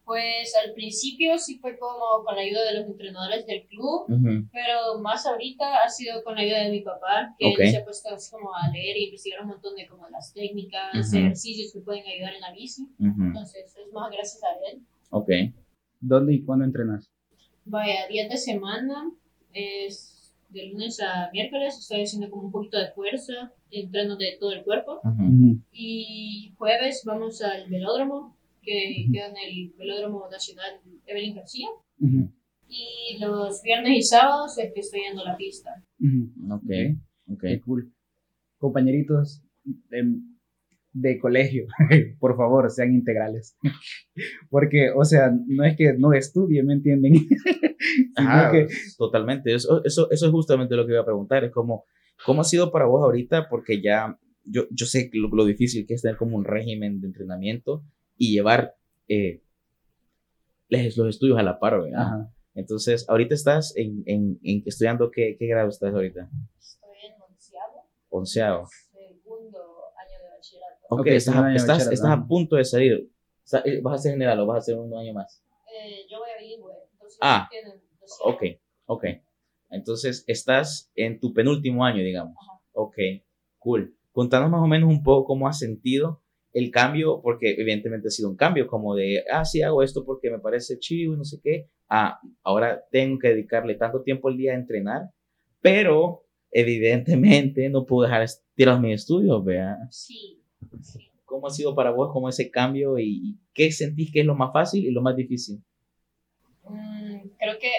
Pues al principio sí fue como con la ayuda de los entrenadores del club, Ujú, pero más ahorita ha sido con la ayuda de mi papá, que Ok. él se ha puesto así como a leer e investigar un montón de como las técnicas, Ujú. ejercicios que pueden ayudar en la bici. ujú, Entonces es más gracias a él. Ok, ¿Dónde y cuándo entrenas? Vaya, días de semana es de lunes a miércoles, estoy haciendo como un poquito de fuerza, entreno de todo el cuerpo. Y jueves vamos al velódromo, que queda en el Velódromo Nacional Evelyn García. Y los viernes y sábados es que estoy yendo a la pista. Ok, ok. Cool. Compañeritos de, de colegio, <laughs> por favor, sean integrales. <laughs> Porque, o sea, no es que no estudien, ¿me entienden? <laughs> Ajá, que, totalmente. Eso, eso, eso es justamente lo que iba a preguntar. Es como, ¿cómo ha sido para vos ahorita? Porque ya yo, yo sé lo, lo difícil que es tener como un régimen de entrenamiento y llevar eh, les- los estudios a la par, ¿verdad? Ajá. Entonces, ahorita estás en, en, en estudiando, ¿qué, ¿qué grado estás ahorita? Estoy en onceavo, Onceavo. segundo año de bachillerato. Ok, Ok, estás, de estás, bachillerato, estás a punto de salir. Sa- eh, ¿Vas a ser general o vas a hacer un año más? Eh, yo voy a bilingüe, entonces Ah, tienen. Ok, ok. Entonces, estás en tu penúltimo año, digamos. Ajá. Ok, cool. Contanos más o menos un poco cómo has sentido el cambio, porque evidentemente ha sido un cambio, como de, ah, sí, hago esto porque me parece chivo y no sé qué. Ah, ahora tengo que dedicarle tanto tiempo al día a entrenar, pero evidentemente no puedo dejar tirar mis estudios, vea. Sí, sí. ¿Cómo ha sido para vos, cómo ese cambio y, y qué sentís que es lo más fácil y lo más difícil? Mm, creo que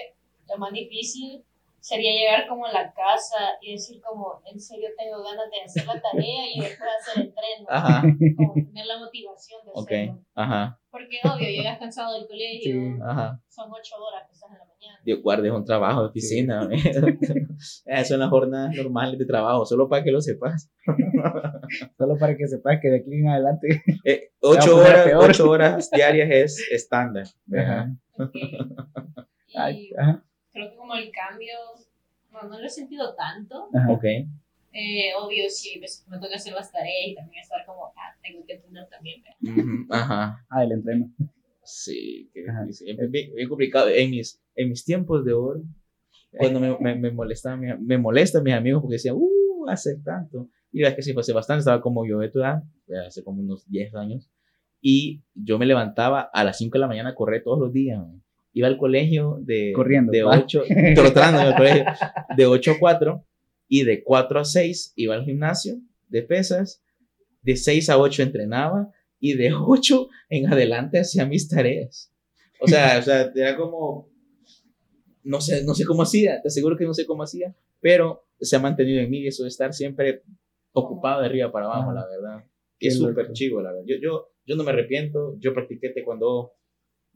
lo más difícil sería llegar como a la casa y decir como, en serio tengo ganas de hacer la tarea y después hacer el tren, ¿no? Ajá, como tener la motivación de ok, hacerlo. ajá, Porque obvio, llegas cansado del colegio, Sí. ajá. son ocho horas que estás en la mañana. Dios guarde, es un trabajo de oficina. Esas son las <laughs> jornadas normales de trabajo, solo para que lo sepas. <laughs> Solo para que sepas que de aquí en adelante. Eh, ocho, horas, ocho horas diarias es estándar. Ajá. Ok. <laughs> Ay, Y ajá, creo que como el cambio, no, no lo he sentido tanto. ajá. Ok, Eh, obvio, sí, que me toca hacer las tareas y también estar como, ah, tengo que entrenar también. ¿verdad? Ujú, ajá. Ah, el entreno. Sí, difícil. Es bien, bien complicado. En mis, en mis tiempos de oro, cuando me, me, me molestaban, mi- me molestan mis amigos porque decían, uh, hace tanto. Y es que sí, pasé bastante, estaba como yo de tu edad, hace como unos 10 años. Y yo me levantaba a las 5 de la mañana a correr todos los días. man. Iba al colegio de, Corriendo, de ¿va? 8, <laughs> trotando en el colegio, de 8 a 4 y de 4 a 6 iba al gimnasio de pesas, de 6 a 8 entrenaba y de <laughs> 8 en adelante hacía mis tareas. O sea, o sea, era como, no sé, no sé cómo hacía, te aseguro que no sé cómo hacía, pero se ha mantenido en mí eso de estar siempre ocupado de arriba para abajo, Ajá. la verdad. Es súper chivo, la verdad. Yo, yo, yo no me arrepiento, yo practiqué cuando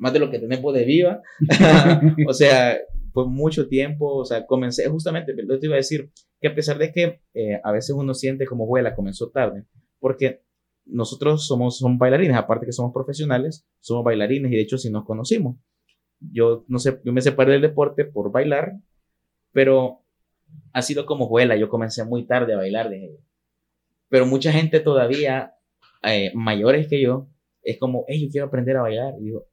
más de lo que tenés vos de viva. <laughs> <laughs> o sea, fue mucho tiempo, o sea, comencé justamente, lo te iba a decir, que a pesar de que eh, a veces uno siente como vuela, comenzó tarde, porque nosotros somos, somos bailarines, aparte que somos profesionales, somos bailarines y de hecho sí nos conocimos. Yo, no sé, yo me separé del deporte por bailar, pero ha sido como vuela, yo comencé muy tarde a bailar, de, pero mucha gente todavía, eh, mayores que yo, es como, hey, yo quiero aprender a bailar, y digo,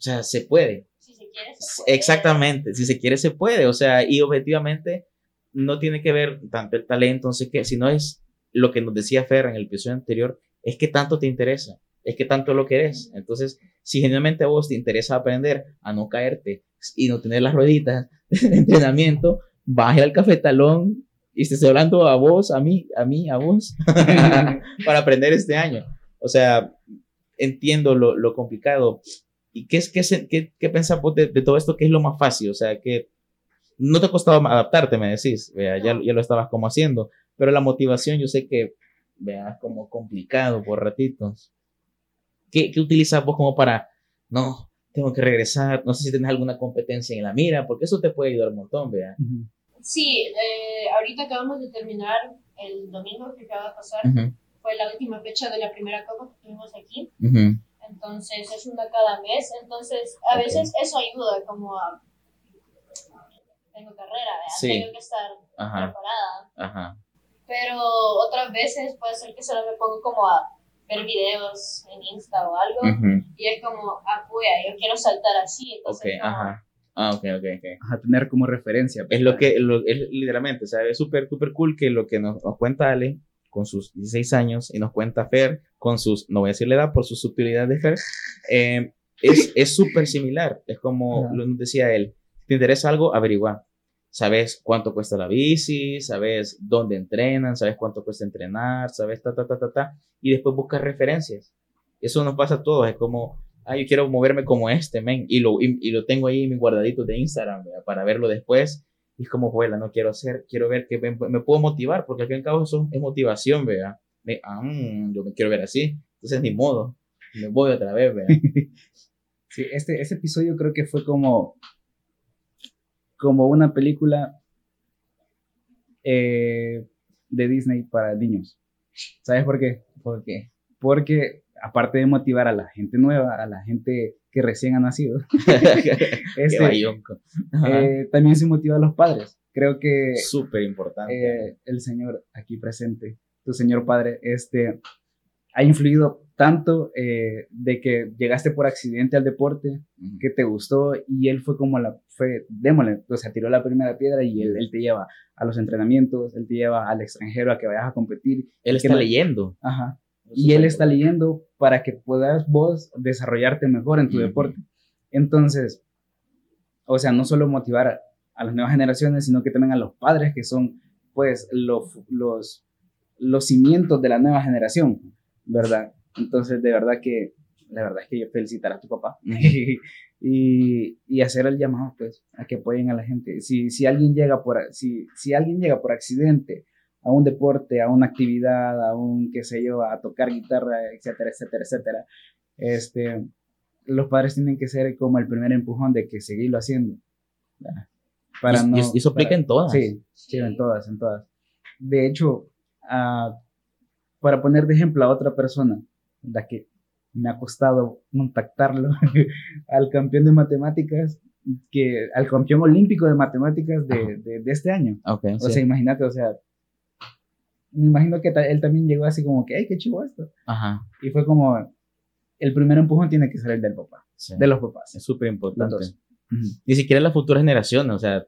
o sea, se puede, Si se quiere, se puede. Exactamente, si se quiere se puede, o sea, y objetivamente no tiene que ver tanto el talento, no sé qué, sino es lo que nos decía Fer en el episodio anterior, es que tanto te interesa, es que tanto lo querés. Entonces, si genuinamente a vos te interesa aprender a no caerte y no tener las rueditas <laughs> de entrenamiento, baje al cafetalón y estés hablando a vos, a mí, a mí, a vos, <laughs> para aprender este año. O sea, entiendo lo, lo complicado. ¿Y qué, es, qué, qué, qué pensás vos de, de todo esto? ¿Qué es lo más fácil? O sea, que no te ha costado adaptarte, me decís. Vea, ya, ya lo estabas como haciendo. Pero la motivación, yo sé que, vea, como complicado por ratitos. ¿Qué, qué utilizas vos como para, no, tengo que regresar? No sé si tienes alguna competencia en la mira, porque eso te puede ayudar un montón, vea. Ujú. Sí, eh, ahorita acabamos de terminar el domingo que acaba de pasar. Ujú, Fue la última fecha de la primera copa que tuvimos aquí. ujú. Entonces es una cada mes. Entonces a veces eso ayuda como a... Tengo carrera, ¿verdad? Sí. tengo que estar Ajá, preparada. ajá. Pero otras veces puede ser que solo me pongo como a ver videos en Insta o algo. Y es como, ah, yo quiero saltar así. Ok, Entonces, como, ajá. Ah, ok, ok, ok. Ajá, tener como referencia. Es lo que, lo- es literalmente, o sea, es súper, súper cool que lo que nos, nos cuenta Ale con sus 16 años y nos cuenta Fer con sus, no voy a decir la edad por su sutilidad de Fer, eh, es <laughs> es súper similar. Es como lo decía él, ¿te interesa algo? Averigua. Sabes cuánto cuesta la bici, sabes dónde entrenan, sabes cuánto cuesta entrenar, sabes ta, ta, ta, ta, ta, y después buscas referencias. Eso nos pasa a todos, es como, ah, yo quiero moverme como este, men, y lo, y, y lo tengo ahí en mi guardadito de Instagram, ¿verdad? para verlo después, y es como, vuela, no quiero hacer, quiero ver que me, me puedo motivar, porque al fin y al cabo eso es motivación, ¿verdad? Me, ah, mm, yo me quiero ver así, entonces ni modo, me voy otra vez, ¿verdad? <laughs> Sí, este, este episodio creo que fue como, como una película eh, de Disney para niños. ¿Sabes por qué? ¿Por qué? Porque aparte de motivar a la gente nueva, a la gente que recién ha nacido, <laughs> este, eh, también se motiva a los padres. Creo que... Súper importante. Eh, el señor aquí presente, tu señor padre, este, ha influido tanto eh, de que llegaste por accidente al deporte, que te gustó y él fue como la, fue, démosle, o sea, tiró la primera piedra y él, él, te lleva a los entrenamientos, él te lleva al extranjero a que vayas a competir. Él está leyendo. Ajá. Y él está leyendo para que puedas vos desarrollarte mejor en tu deporte. Entonces, o sea, no solo motivar a, a, las nuevas generaciones, sino que también a los padres que son, pues, los, los, los cimientos de la nueva generación, ¿verdad? Entonces, de verdad que, la verdad es que yo felicitar a tu papá <laughs> y, y, hacer el llamado, pues, a que apoyen a la gente. Si, si alguien llega por, si, si alguien llega por accidente a un deporte, a una actividad, a un, qué sé yo, a tocar guitarra, etcétera, etcétera, etcétera, este, los padres tienen que ser como el primer empujón de que seguirlo haciendo. Para y, no, y eso aplica en todas. Sí, sí, en todas, en todas. De hecho, uh, para poner de ejemplo a otra persona, la que me ha costado contactarlo, <laughs> al campeón de matemáticas, que, al campeón olímpico de matemáticas de, de, este año. Okay, o sea, imagínate, o sea, me imagino que él también llegó así como que, ay, qué chivo esto. Ajá. Y fue como, el primer empujón tiene que ser el del papá, de los papás. Es súper importante. Ni siquiera las futuras generaciones, o sea,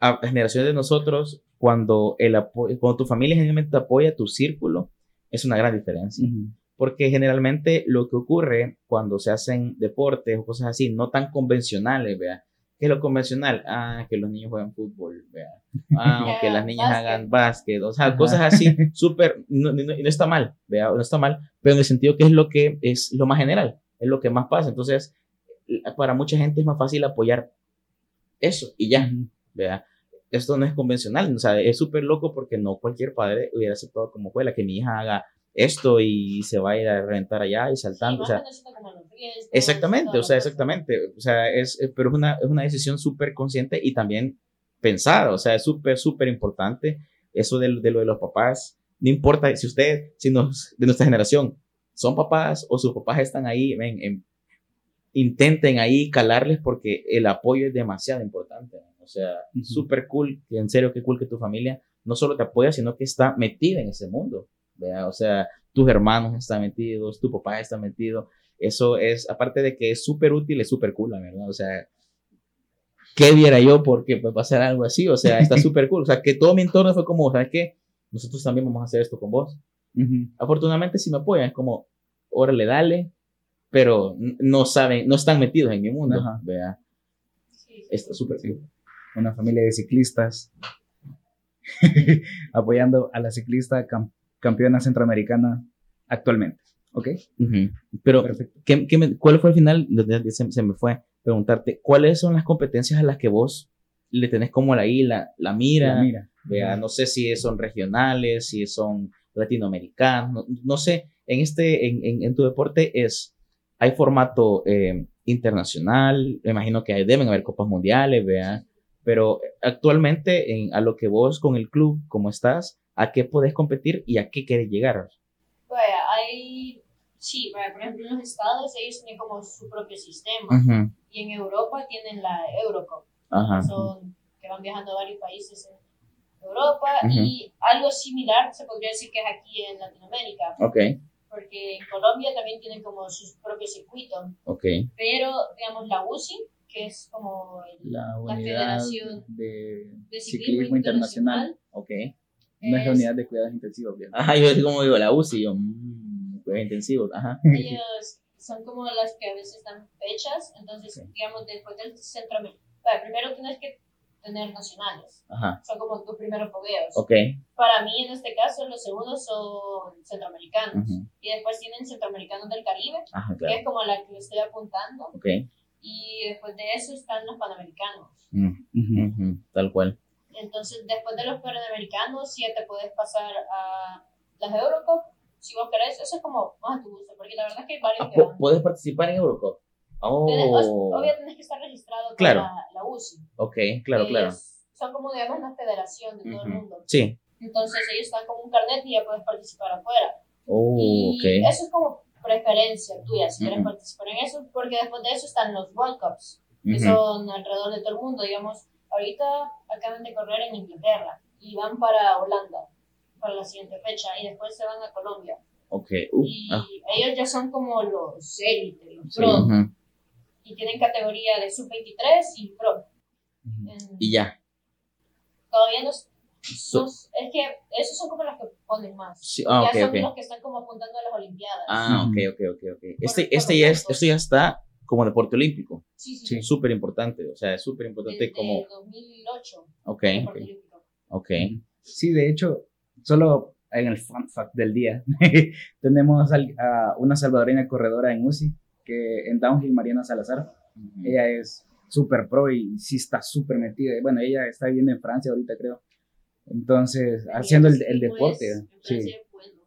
a generaciones de nosotros, cuando, el cuando tu familia generalmente te apoya, tu círculo, es una gran diferencia. Porque generalmente lo que ocurre cuando se hacen deportes o cosas así, no tan convencionales, vea, ¿Qué es lo convencional? Ah, que los niños juegan fútbol, vea. <laughs> Ah, o que las niñas hagan básquet, o sea, cosas así, <laughs> súper, no, no, está mal, vea, no está mal, pero en el sentido que es lo que es lo más general, es lo que más pasa. Entonces, para mucha gente es más fácil apoyar eso y ya, vea. Esto no es convencional, o sea, es súper loco porque no cualquier padre hubiera aceptado como fue la que mi hija haga esto y se va a ir a reventar allá y saltando. o sea, exactamente, o sea, exactamente. O sea, es, eh, pero es una, es una decisión súper consciente y también pensada. O sea, es súper, súper importante eso de, de, lo de los papás. No importa si usted, si nos, de nuestra generación, son papás o sus papás están ahí, ven, intenten ahí calarles porque el apoyo es demasiado importante. O sea, súper cool, en serio, qué cool que tu familia no solo te apoya, sino que está metida en ese mundo. O sea, tus hermanos están metidos, tu papá está metido. Eso es, aparte de que es súper útil, es súper cool, ¿verdad? O sea, ¿qué viera yo porque puede pasar algo así? O sea, está <laughs> súper cool. O sea, que todo mi entorno fue como, ¿sabes qué? Nosotros también vamos a hacer esto con vos. Afortunadamente sí me apoyan, es como, órale, dale, pero no saben, no están metidos en mi mundo, vea. Está súper cool. Una familia de ciclistas <laughs> apoyando a la ciclista campeona centroamericana actualmente. ¿Ok? Pero, ¿qué, qué ¿cuál fue el final? Se, se, me fue preguntarte, ¿cuáles son las competencias a las que vos le tenés como la, la mira? La mira. Vea, no sé si son regionales, si son latinoamericanos, no, sé, en, este, en, en, en, tu deporte es, hay formato eh, internacional, me imagino que deben haber copas mundiales, vea, pero actualmente en, a lo que vos con el club, como estás, a qué podés competir y a qué querés llegar. Bueno, hay, sí, por ejemplo, en los Estados ellos tienen como su propio sistema y en Europa tienen la Eurocup, son, que van viajando a varios países en Europa y algo similar se podría decir que es aquí en Latinoamérica. Okay. Porque en Colombia también tienen como sus propios circuitos. Okay. Pero, digamos, la UCI, que es como la, Federación de, Ciclismo, Internacional, okay no es la unidad de cuidados intensivos, bien. Ajá, yo como digo, la UCI, yo, cuidados intensivos, ajá. Ellos son como las que a veces dan fechas, entonces, digamos, después del centro, bueno, primero tienes que tener nacionales. Ajá. Son como tus primeros fogueos. Ok. Para mí, en este caso, los segundos son centroamericanos. Y después tienen centroamericanos del Caribe, Ajá, claro. que es como la que estoy apuntando. Ok. Y después de eso están los panamericanos. Mm, tal cual. Entonces, después de los Panamericanos, ya te puedes pasar a las Eurocup. Si vos querés, eso es como más a tu gusto, porque la verdad es que hay varios ah, que van. ¿Puedes participar en Eurocup? Oh. Obviamente tienes que estar registrado con la, la, UCI. Ok, claro, claro. Son como, digamos, una federación de todo el mundo. Sí. Entonces ellos están como un carnet y ya puedes participar afuera. Oh, y okay. eso es como preferencia tuya, si quieres participar en eso, porque después de eso están los World Cups, que son alrededor de todo el mundo. Digamos, ahorita acaban de correr en Inglaterra y van para Holanda para la siguiente fecha y después se van a Colombia. Okay. Uh, y ah. ellos ya son como los élites, los pro. Y tienen categoría de sub-23 y pro. y ya. Todavía no, es que esos son como los que ponen más. Sí, ah, ya okay, son okay. los que están como apuntando a las Olimpiadas. Ah, ok, ok, ok. okay. Este, este, ya es, esto ya está como deporte olímpico. Sí, sí. sí. Súper importante, o sea, es súper importante como... 2008. Ok, ok. Ok. Sí, de hecho, solo en el fun fact del día, <laughs> tenemos a una salvadoreña corredora en UCI, que en Downhill, Mariana Salazar. Uh -huh. Ella es súper pro y sí está súper metida. Bueno, ella está viviendo en Francia ahorita, creo. Entonces, haciendo el, el deporte. Pues, sí,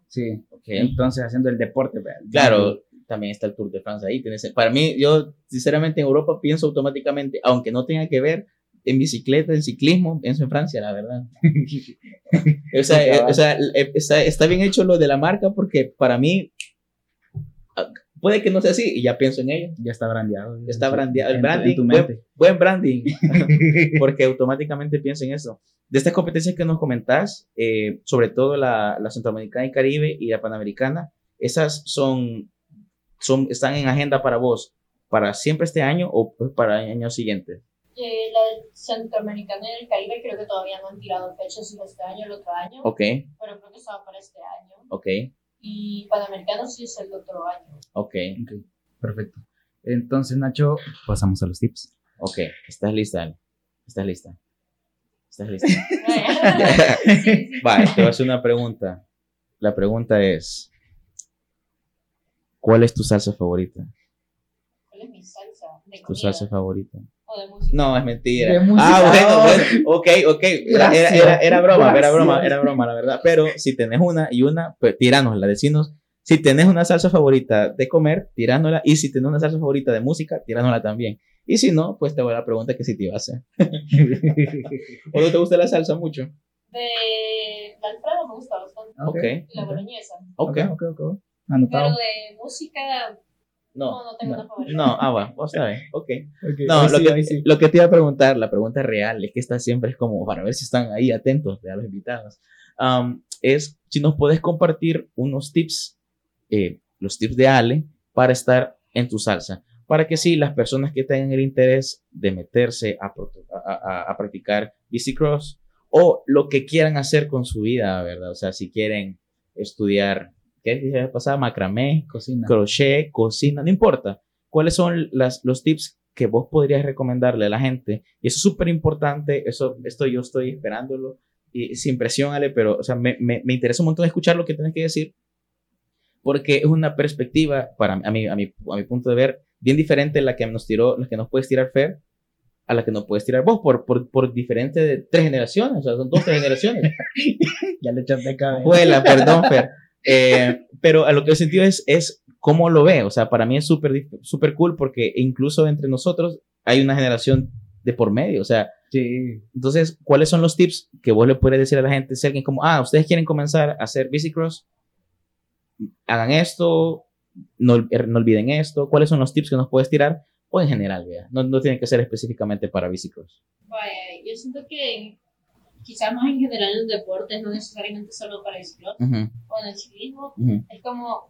sí. Okay. Entonces, haciendo el deporte. Claro, también está el Tour de Francia ahí. Tienes, para mí, yo sinceramente en Europa pienso automáticamente, aunque no tenga que ver en bicicleta, en ciclismo, pienso en Francia, la verdad. <laughs> o sea, o sea está, está, bien hecho lo de la marca porque para mí puede que no sea así y ya pienso en ello. Ya está brandeado. Ya está brandeado. El branding, buen, buen, branding, <laughs> porque automáticamente pienso en eso. De estas competencias que nos comentás, eh, sobre todo la, la Centroamericana y Caribe y la Panamericana, esas son, son, están en agenda para vos, para siempre este año o para años siguientes. Eh, la Centroamericana y el Caribe creo que todavía no han tirado fechas si este año o el otro año. Ok. Pero creo que estaba para este año. Ok. Y Panamericano sí es el otro año. Ok. okay. Perfecto. Entonces, Nacho, pasamos a los tips. Ok. ¿Estás lista? ¿Estás lista? ¿Estás lista? sí, <laughs> sí. <laughs> Vale, te voy a hacer una pregunta. La pregunta es: ¿Cuál es tu salsa favorita? ¿Cuál es mi salsa? De ¿Tu comida salsa favorita? O de música. No, es mentira. De música. Ah, bueno, bueno. <laughs> Ok, ok. Era, era, era, era broma, era broma, era broma, la verdad. Pero si tenés una y una, pues tiranosla, decinos. Si tenés una salsa favorita de comer, tirándola. Y si tenés una salsa favorita de música, tirándola también. Y si no, pues te voy a la pregunta que si te iba a hacer. <laughs> ¿O no te gusta la salsa mucho? De la Alfredo me gusta bastante. Ok. Y la boloñesa. Ok. ok, ok. Pero Anotado. de música, No. no, no tengo una favorita. No, ah, va, vos sabés. Ok. <laughs> Ok, No, lo, sí, que, sí. lo que te iba a preguntar, la pregunta real, es que esta siempre es como para ver si están ahí atentos de a los invitados. Um, es si nos puedes compartir unos tips, eh, los tips de Ale, para estar en tu salsa. Para que sí, las personas que tengan el interés de meterse a, a, a, a practicar bicicross o lo que quieran hacer con su vida, ¿verdad? O sea, si quieren estudiar, ¿qué dije la pasada? Macramé, Cocina. crochet, cocina, no importa. ¿Cuáles son las, los tips que vos podrías recomendarle a la gente? Y eso es súper importante, eso, esto yo estoy esperándolo, y sin presión, Ale, pero o sea, me, me, me, interesa un montón escuchar lo que tienes que decir, porque es una perspectiva, para a mi, a mi, a mi punto de ver, bien diferente la que nos tiró, la que nos puedes tirar Fer, a la que no puedes tirar vos, por, por, por diferente de tres generaciones, o sea, son dos, tres generaciones. <laughs> ya le echaste cabeza. Vuela, perdón, Fer. Eh, pero a lo que he sentido es, es cómo lo ve. O sea, para mí es súper super cool porque incluso entre nosotros hay una generación de por medio. O sea, sí. entonces, ¿cuáles son los tips que vos le puedes decir a la gente? Si alguien como, ah, ustedes quieren comenzar a hacer bicicross, hagan esto, no, no olviden esto. ¿Cuáles son los tips que nos puedes tirar? O en general, vea. No, no tienen que ser específicamente para bicicross. Vaya, yo siento que quizás más en general en deportes, no necesariamente solo para bicicross Uh -huh. o en el ciclismo, Uh -huh. es como,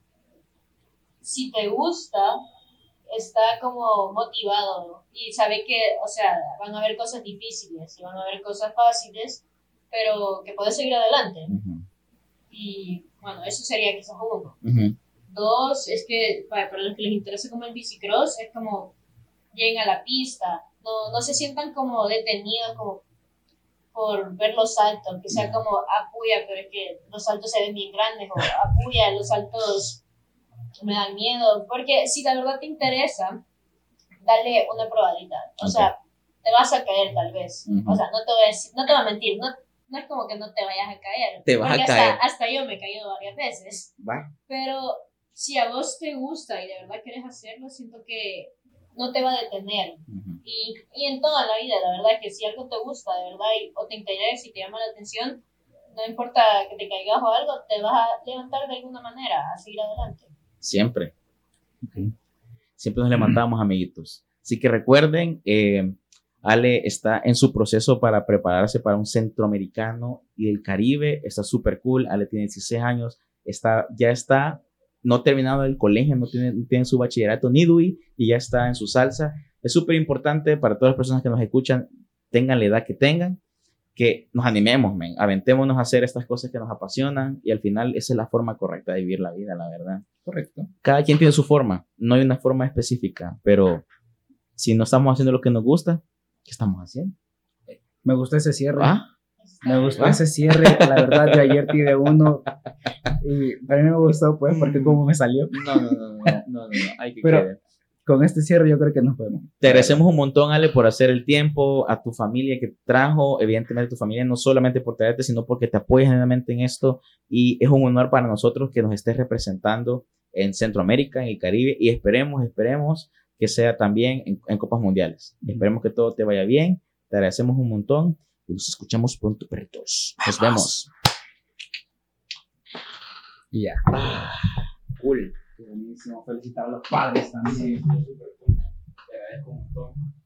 si te gusta, está como motivado y sabe que, o sea, van a haber cosas difíciles y van a haber cosas fáciles, pero que puedes seguir adelante. Uh -huh. Y bueno, eso sería quizás uno. Dos, es que para, para los que les interesa como el bicicross, es como lleguen a la pista, no, no se sientan como detenidos como por ver los saltos, que sea como apuya, pero es que los saltos se ven bien grandes, o apuya, los saltos me dan miedo, porque si la verdad te interesa, dale una probadita, o Ok. sea, te vas a caer tal vez, Ujú. o sea, no te voy a decir, no te voy a mentir, no, no es como que no te vayas a caer, Te vas a porque hasta- caer. hasta yo me he caído varias veces, Va. pero si a vos te gusta y de verdad quieres hacerlo, siento que no te va a detener. Uh -huh. Y, y en toda la vida, la verdad que si algo te gusta de verdad y, o te interesa y te llama la atención, no importa que te caigas o algo, te vas a levantar de alguna manera a seguir adelante. Siempre. Siempre nos levantamos, amiguitos. Así que recuerden, eh, Ale está en su proceso para prepararse para un centroamericano y del Caribe. Está súper cool. Ale tiene 16 años. Está, ya está no terminado el colegio, no tiene, no tiene su bachillerato ni DUI y ya está en su salsa. Es súper importante para todas las personas que nos escuchan, tengan la edad que tengan, que nos animemos, men, aventémonos a hacer estas cosas que nos apasionan y al final esa es la forma correcta de vivir la vida, la verdad. Correcto. Cada quien tiene su forma, no hay una forma específica, pero si no estamos haciendo lo que nos gusta, ¿qué estamos haciendo? Me gusta ese cierre. ¿Ah? Me gustó ese cierre, la verdad, yo ayer tiré uno y para mí me gustó, pues, porque como me salió. No, no, no, no, no, no, hay que Pero con este cierre yo creo que nos podemos. Te agradecemos un montón, Ale, por hacer el tiempo, a tu familia que trajo, evidentemente tu familia, no solamente por traerte, sino porque te apoyas generalmente en esto y es un honor para nosotros que nos estés representando en Centroamérica, en el Caribe y esperemos, esperemos que sea también en, en Copas Mundiales. Esperemos que todo te vaya bien, te agradecemos un montón y nos escuchamos pronto, perritos. Nos vemos. Ya. Ah, cool. Buenísimo. Felicitar a los padres también. Te agradezco un montón.